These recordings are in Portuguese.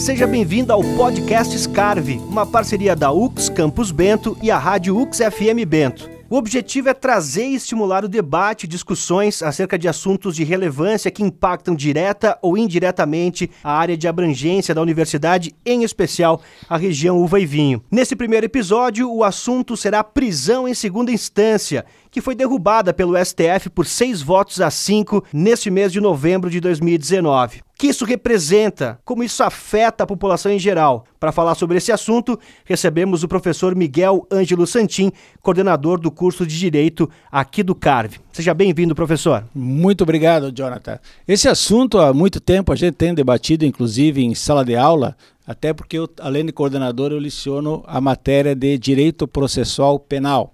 Seja bem-vindo ao podcast Scarve, uma parceria da UX Campus Bento e a Rádio UX FM Bento. O objetivo é trazer e estimular o debate e discussões acerca de assuntos de relevância que impactam direta ou indiretamente a área de abrangência da universidade, em especial a região uva e vinho. Nesse primeiro episódio, o assunto será prisão em segunda instância, que foi derrubada pelo STF por seis votos a cinco neste mês de novembro de 2019 que isso representa, como isso afeta a população em geral. Para falar sobre esse assunto, recebemos o professor Miguel Ângelo Santim, coordenador do curso de Direito aqui do CARV. Seja bem-vindo, professor. Muito obrigado, Jonathan. Esse assunto há muito tempo a gente tem debatido, inclusive em sala de aula, até porque eu, além de coordenador, eu liciono a matéria de Direito Processual Penal.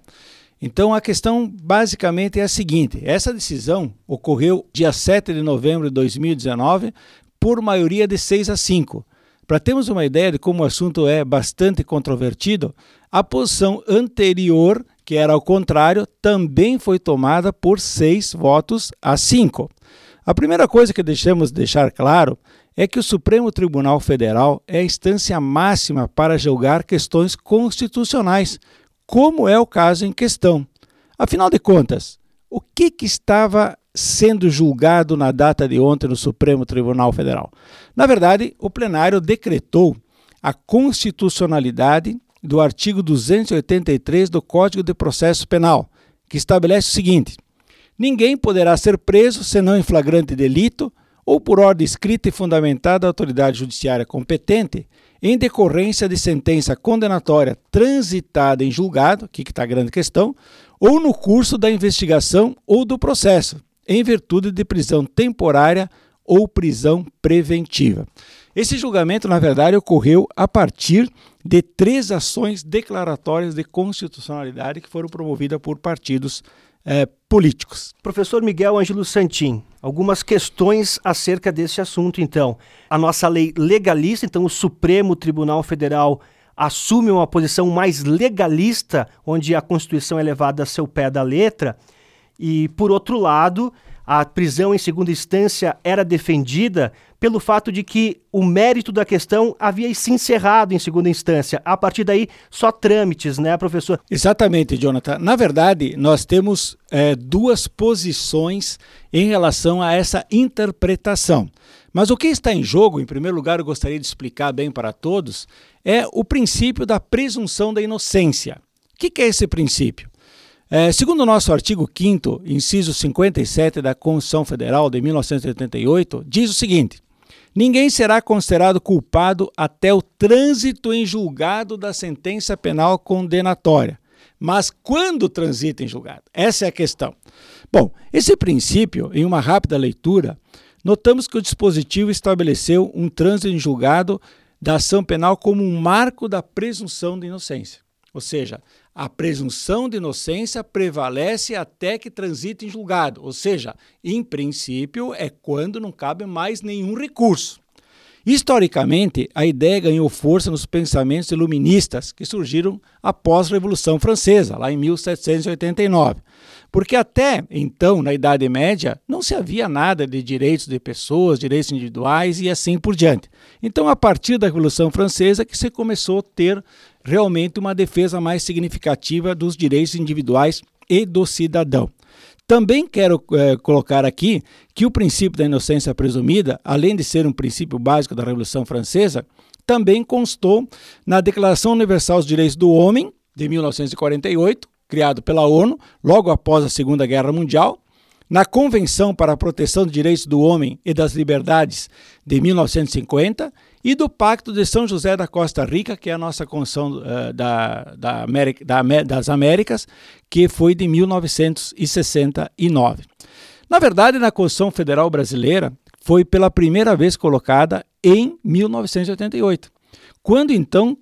Então a questão basicamente é a seguinte: essa decisão ocorreu dia 7 de novembro de 2019 por maioria de 6 a 5. Para termos uma ideia de como o assunto é bastante controvertido, a posição anterior, que era ao contrário, também foi tomada por 6 votos a 5. A primeira coisa que deixamos deixar claro é que o Supremo Tribunal Federal é a instância máxima para julgar questões constitucionais, como é o caso em questão. Afinal de contas, o que, que estava sendo julgado na data de ontem no Supremo Tribunal Federal? Na verdade, o plenário decretou a constitucionalidade do artigo 283 do Código de Processo Penal, que estabelece o seguinte: ninguém poderá ser preso senão em flagrante delito ou por ordem escrita e fundamentada da autoridade judiciária competente, em decorrência de sentença condenatória transitada em julgado, aqui que está a grande questão, ou no curso da investigação ou do processo, em virtude de prisão temporária ou prisão preventiva. Esse julgamento, na verdade, ocorreu a partir de três ações declaratórias de constitucionalidade que foram promovidas por partidos é, políticos. Professor Miguel Ângelo Santim, algumas questões acerca desse assunto, então. A nossa lei legalista, então o Supremo Tribunal Federal assume uma posição mais legalista, onde a Constituição é levada a seu pé da letra, e, por outro lado, a prisão em segunda instância era defendida pelo fato de que o mérito da questão havia se encerrado em segunda instância. A partir daí, só trâmites, né, professor? Exatamente, Jonathan. Na verdade, nós temos é, duas posições em relação a essa interpretação. Mas o que está em jogo, em primeiro lugar, eu gostaria de explicar bem para todos, é o princípio da presunção da inocência. O que, que é esse princípio? É, segundo o nosso artigo 5, inciso 57 da Constituição Federal de 1988, diz o seguinte: Ninguém será considerado culpado até o trânsito em julgado da sentença penal condenatória. Mas quando transita em julgado? Essa é a questão. Bom, esse princípio, em uma rápida leitura, notamos que o dispositivo estabeleceu um trânsito em julgado da ação penal como um marco da presunção de inocência. Ou seja, a presunção de inocência prevalece até que transite em julgado, ou seja, em princípio é quando não cabe mais nenhum recurso. Historicamente, a ideia ganhou força nos pensamentos iluministas que surgiram após a Revolução Francesa, lá em 1789. Porque até então, na Idade Média, não se havia nada de direitos de pessoas, direitos individuais e assim por diante. Então, a partir da Revolução Francesa, que se começou a ter realmente uma defesa mais significativa dos direitos individuais e do cidadão. Também quero é, colocar aqui que o princípio da inocência presumida, além de ser um princípio básico da Revolução Francesa, também constou na Declaração Universal dos Direitos do Homem, de 1948, criado pela ONU logo após a Segunda Guerra Mundial, na Convenção para a Proteção dos Direitos do Homem e das Liberdades de 1950 e do Pacto de São José da Costa Rica, que é a nossa Constituição uh, da, da América, da, das Américas, que foi de 1969. Na verdade, na Constituição Federal Brasileira, foi pela primeira vez colocada em 1988, quando então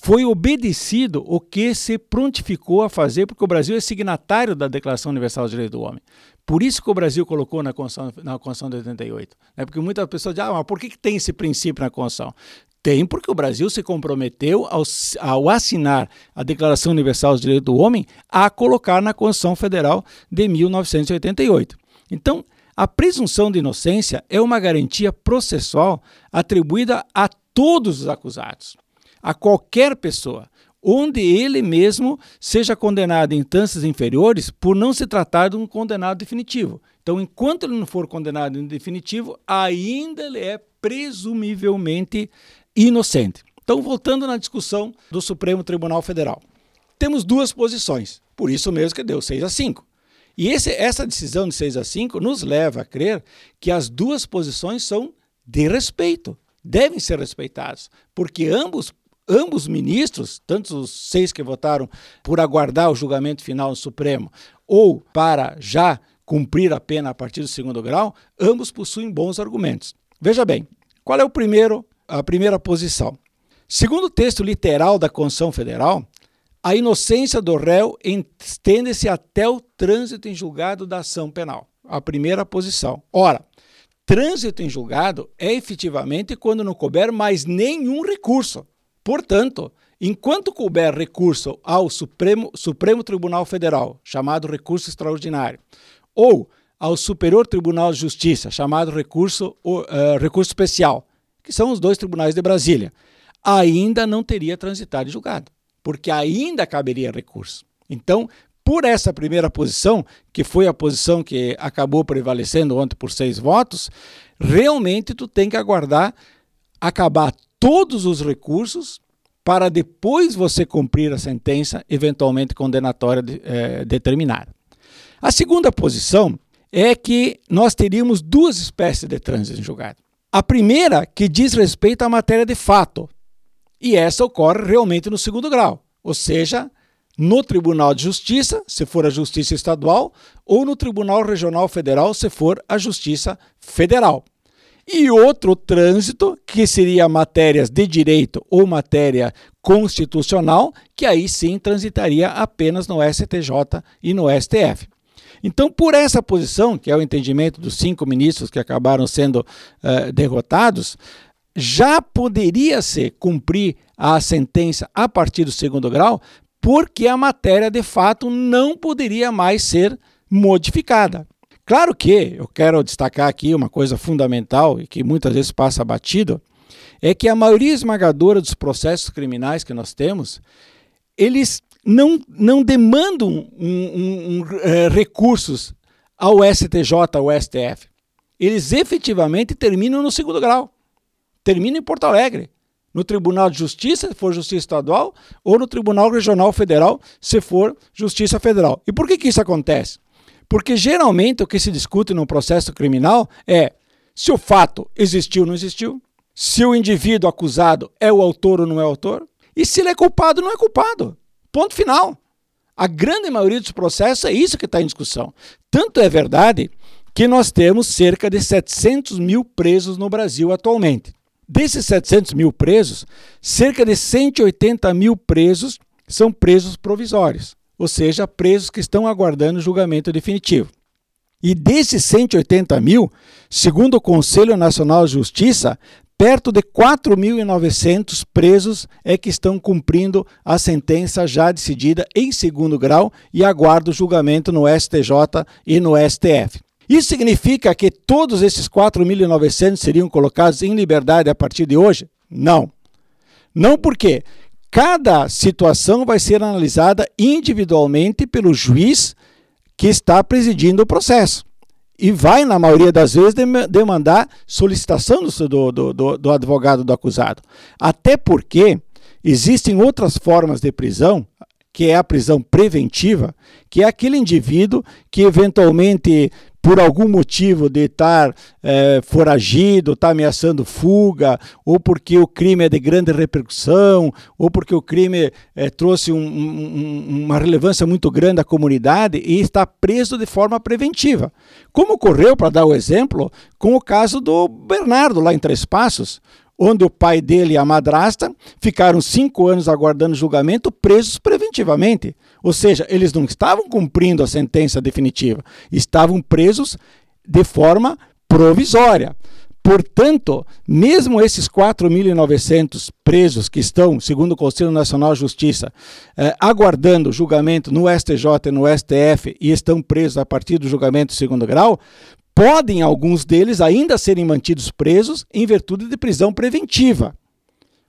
foi obedecido o que se prontificou a fazer, porque o Brasil é signatário da Declaração Universal dos Direitos do Homem. Por isso que o Brasil colocou na Constituição, na Constituição de 88. Né? Porque muitas pessoas dizem, ah, mas por que, que tem esse princípio na Constituição? Tem porque o Brasil se comprometeu ao, ao, assinar a Declaração Universal dos Direitos do Homem a colocar na Constituição Federal de 1988. Então, a presunção de inocência é uma garantia processual atribuída a todos os acusados, a qualquer pessoa, onde ele mesmo seja condenado em instâncias inferiores por não se tratar de um condenado definitivo. Então, enquanto ele não for condenado em definitivo, ainda ele é presumivelmente inocente. Então, voltando na discussão do Supremo Tribunal Federal. Temos duas posições, por isso mesmo que deu 6 a 5. E esse, essa decisão de 6 a 5 nos leva a crer que as duas posições são de respeito, devem ser respeitadas, porque ambos ambos ministros, tanto os seis que votaram por aguardar o julgamento final no Supremo, ou para já cumprir a pena a partir do segundo grau, ambos possuem bons argumentos. Veja bem, qual é o primeiro, a primeira posição? Segundo o texto literal da Constituição Federal, a inocência do réu estende-se até o trânsito em julgado da ação penal. A primeira posição. Ora, trânsito em julgado é efetivamente quando não couber mais nenhum recurso. Portanto, enquanto couber recurso ao Supremo, Supremo Tribunal Federal, chamado recurso extraordinário, ou ao Superior Tribunal de Justiça, chamado recurso, uh, recurso especial, que são os dois tribunais de Brasília, ainda não teria transitado e julgado, porque ainda caberia recurso. Então, por essa primeira posição, que foi a posição que acabou prevalecendo ontem por seis votos, realmente tu tem que aguardar acabar todos os recursos para depois você cumprir a sentença eventualmente condenatória de, é, determinada. A segunda posição é que nós teríamos duas espécies de trânsito em julgado. A primeira, que diz respeito à matéria de fato, e essa ocorre realmente no segundo grau, ou seja, no Tribunal de Justiça, se for a Justiça Estadual, ou no Tribunal Regional Federal, se for a Justiça Federal e outro trânsito, que seria matérias de direito ou matéria constitucional, que aí sim transitaria apenas no STJ e no STF. Então, por essa posição, que é o entendimento dos cinco ministros que acabaram sendo uh, derrotados, já poderia se cumprir a sentença a partir do segundo grau, porque a matéria de fato não poderia mais ser modificada. Claro que eu quero destacar aqui uma coisa fundamental e que muitas vezes passa batido, é que a maioria esmagadora dos processos criminais que nós temos, eles não, não demandam um, um, um, é, recursos ao STJ, ao STF. Eles efetivamente terminam no segundo grau. Terminam em Porto Alegre, no Tribunal de Justiça, se for Justiça Estadual, ou no Tribunal Regional Federal, se for Justiça Federal. E por que, que isso acontece? Porque geralmente o que se discute no processo criminal é se o fato existiu ou não existiu, se o indivíduo acusado é o autor ou não é autor, e se ele é culpado ou não é culpado. Ponto final. A grande maioria dos processos é isso que está em discussão. Tanto é verdade que nós temos cerca de 700 mil presos no Brasil atualmente. Desses 700 mil presos, cerca de 180 mil presos são presos provisórios ou seja, presos que estão aguardando julgamento definitivo. E desses 180 mil, segundo o Conselho Nacional de Justiça, perto de 4.900 presos é que estão cumprindo a sentença já decidida em segundo grau e aguardam julgamento no STJ e no STF. Isso significa que todos esses 4.900 seriam colocados em liberdade a partir de hoje? Não. Não porque Cada situação vai ser analisada individualmente pelo juiz que está presidindo o processo. E vai, na maioria das vezes, demandar solicitação do, do, do, do advogado do acusado. Até porque existem outras formas de prisão, que é a prisão preventiva, que é aquele indivíduo que eventualmente por algum motivo de estar é, foragido, estar ameaçando fuga, ou porque o crime é de grande repercussão, ou porque o crime é, trouxe um, um, uma relevância muito grande à comunidade e está preso de forma preventiva. Como ocorreu, para dar o exemplo, com o caso do Bernardo, lá em Três Passos, onde o pai dele e a madrasta ficaram cinco anos aguardando julgamento, presos preventivamente. Ou seja, eles não estavam cumprindo a sentença definitiva, estavam presos de forma provisória. Portanto, mesmo esses 4.900 presos que estão, segundo o Conselho Nacional de Justiça, eh, aguardando julgamento no STJ e no STF e estão presos a partir do julgamento de segundo grau, podem alguns deles ainda serem mantidos presos em virtude de prisão preventiva.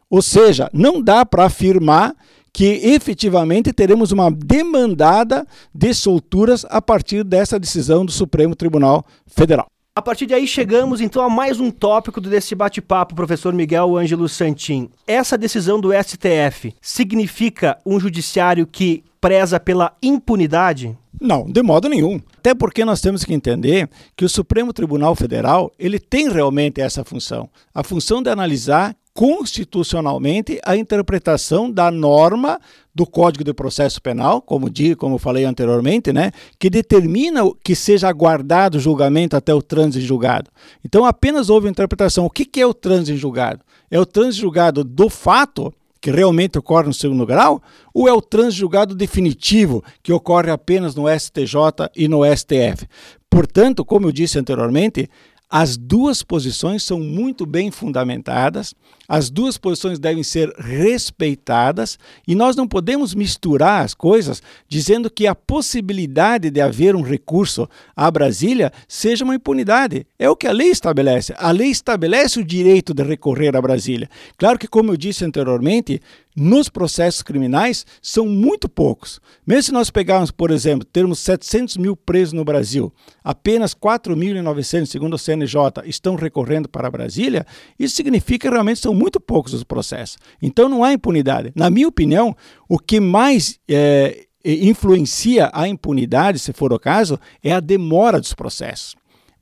Ou seja, não dá para afirmar que efetivamente teremos uma demandada de solturas a partir dessa decisão do Supremo Tribunal Federal. A partir de aí chegamos então a mais um tópico desse bate-papo, professor Miguel Ângelo Santin. Essa decisão do STF significa um judiciário que preza pela impunidade? Não, de modo nenhum. Até porque nós temos que entender que o Supremo Tribunal Federal ele tem realmente essa função, a função de analisar constitucionalmente a interpretação da norma do Código de Processo Penal, como di, como falei anteriormente, né, que determina que seja aguardado o julgamento até o trânsito em julgado. Então apenas houve interpretação. O que, é o trânsito em julgado? É o trânsito julgado do fato que realmente ocorre no segundo grau, ou é o trânsito julgado definitivo, que ocorre apenas no STJ e no STF? Portanto, como eu disse anteriormente, as duas posições são muito bem fundamentadas, as duas posições devem ser respeitadas e nós não podemos misturar as coisas dizendo que a possibilidade de haver um recurso a Brasília seja uma impunidade. É o que a lei estabelece. A lei estabelece o direito de recorrer a Brasília. Claro que, como eu disse anteriormente, nos processos criminais são muito poucos. Mesmo se nós pegarmos, por exemplo, termos 700 mil presos no Brasil, apenas 4.900, segundo o CNJ, estão recorrendo para Brasília, isso significa que realmente são muito poucos os processos. Então não há impunidade. Na minha opinião, o que mais é, influencia a impunidade, se for o caso, é a demora dos processos.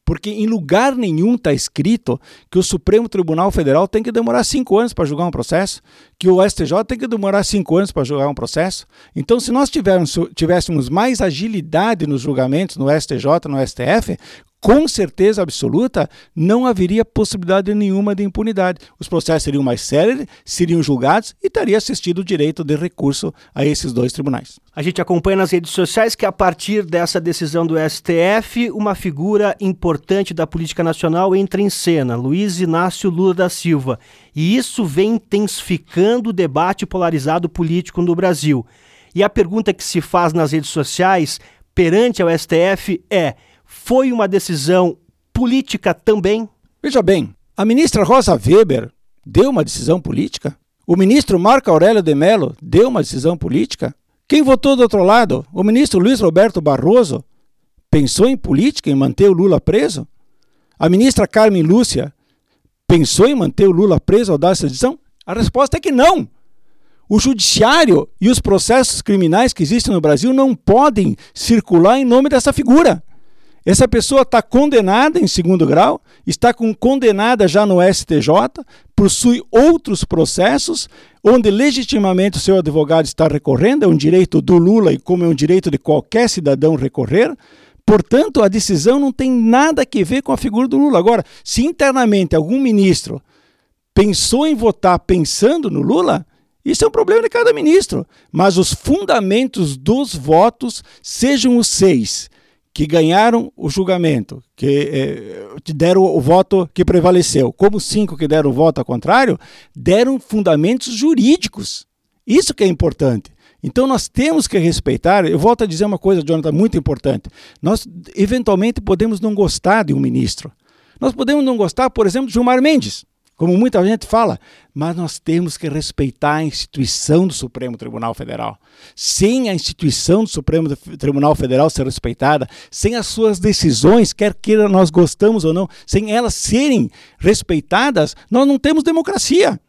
Porque em lugar nenhum está escrito que o Supremo Tribunal Federal tem que demorar cinco anos para julgar um processo, que o STJ tem que demorar cinco anos para julgar um processo. Então, se nós tivéssemos mais agilidade nos julgamentos no STJ, no STF, com certeza absoluta, não haveria possibilidade nenhuma de impunidade. Os processos seriam mais céleres, seriam julgados e estaria assistido o direito de recurso a esses dois tribunais. A gente acompanha nas redes sociais que, a partir dessa decisão do STF, uma figura importante da política nacional entra em cena, Luiz Inácio Lula da Silva. E isso vem intensificando o debate polarizado político no Brasil. E a pergunta que se faz nas redes sociais perante ao STF é foi uma decisão política também? Veja bem, a ministra Rosa Weber deu uma decisão política? O ministro Marco Aurélio de Mello deu uma decisão política? Quem votou do outro lado? O ministro Luiz Roberto Barroso pensou em política, em manter o Lula preso? A ministra Carmen Lúcia pensou em manter o Lula preso ao dar essa decisão? A resposta é que não. O judiciário e os processos criminais que existem no Brasil não podem circular em nome dessa figura. Essa pessoa está condenada em segundo grau, está com, condenada já no STJ, possui outros processos, onde legitimamente o seu advogado está recorrendo, é um direito do Lula e como é um direito de qualquer cidadão recorrer. Portanto, a decisão não tem nada a ver com a figura do Lula. Agora, se internamente algum ministro pensou em votar pensando no Lula, isso é um problema de cada ministro. Mas os fundamentos dos votos, sejam os seis, que ganharam o julgamento, que eh, deram o voto que prevaleceu, como cinco que deram o voto ao contrário, deram fundamentos jurídicos. Isso que é importante. Então nós temos que respeitar. Eu volto a dizer uma coisa, Jonathan, muito importante. Nós eventualmente podemos não gostar de um ministro. Nós podemos não gostar, por exemplo, de Gilmar Mendes como muita gente fala, mas nós temos que respeitar a instituição do Supremo Tribunal Federal. Sem a instituição do Supremo Tribunal Federal ser respeitada, sem as suas decisões, quer queira nós gostamos ou não, sem elas serem respeitadas, nós não temos democracia.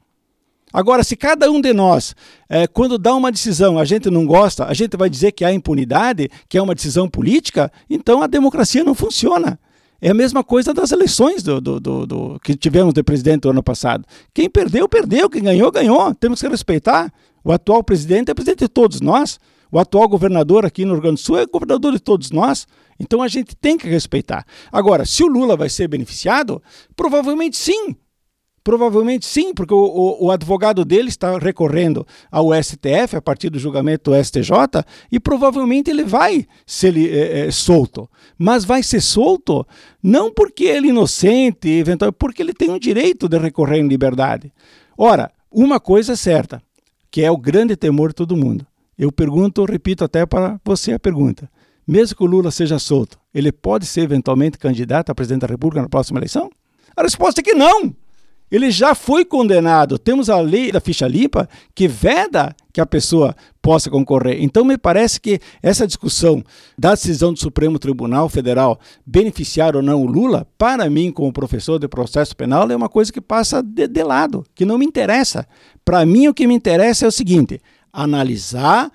Agora, se cada um de nós, é, quando dá uma decisão, a gente não gosta, a gente vai dizer que há impunidade, que é uma decisão política, então a democracia não funciona. É a mesma coisa das eleições do, do, do, do que tivemos de presidente no ano passado. Quem perdeu, perdeu. Quem ganhou, ganhou. Temos que respeitar. O atual presidente é presidente de todos nós. O atual governador aqui no Rio Grande do Sul é governador de todos nós. Então a gente tem que respeitar. Agora, se o Lula vai ser beneficiado, provavelmente sim. Provavelmente sim, porque o, o, o, advogado dele está recorrendo ao STF a partir do julgamento do STJ e provavelmente ele vai ser é, é, solto. Mas vai ser solto não porque ele é inocente, eventualmente, porque ele tem o direito de recorrer em liberdade. Ora, uma coisa é certa, que é o grande temor de todo mundo. Eu pergunto, repito até para você a pergunta. Mesmo que o Lula seja solto, ele pode ser eventualmente candidato a presidente da República na próxima eleição? A resposta é que não. Ele já foi condenado. Temos a lei da ficha limpa que veda que a pessoa possa concorrer. Então, me parece que essa discussão da decisão do Supremo Tribunal Federal beneficiar ou não o Lula, para mim, como professor de processo penal, é uma coisa que passa de, de lado, que não me interessa. Para mim, o que me interessa é o seguinte: analisar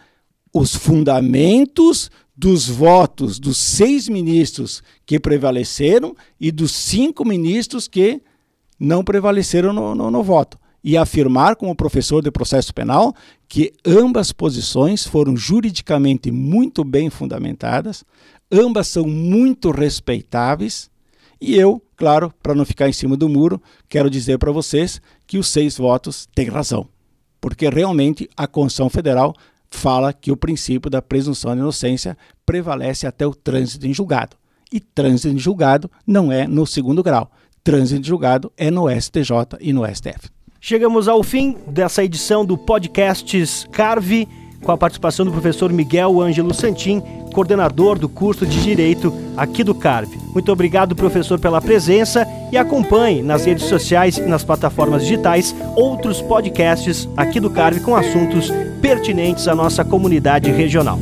os fundamentos dos votos dos seis ministros que prevaleceram e dos cinco ministros que não prevaleceram no, no, no voto. E afirmar, como professor de processo penal, que ambas posições foram juridicamente muito bem fundamentadas, ambas são muito respeitáveis, e eu, claro, para não ficar em cima do muro, quero dizer para vocês que os seis votos têm razão, porque realmente a Constituição Federal fala que o princípio da presunção de inocência prevalece até o trânsito em julgado. E trânsito em julgado não é no segundo grau trânsito julgado é no STJ e no STF. Chegamos ao fim dessa edição do podcast Carve, com a participação do professor Miguel Ângelo Santin, coordenador do curso de Direito aqui do Carve. Muito obrigado, professor, pela presença e acompanhe nas redes sociais e nas plataformas digitais outros podcasts aqui do Carve com assuntos pertinentes à nossa comunidade regional.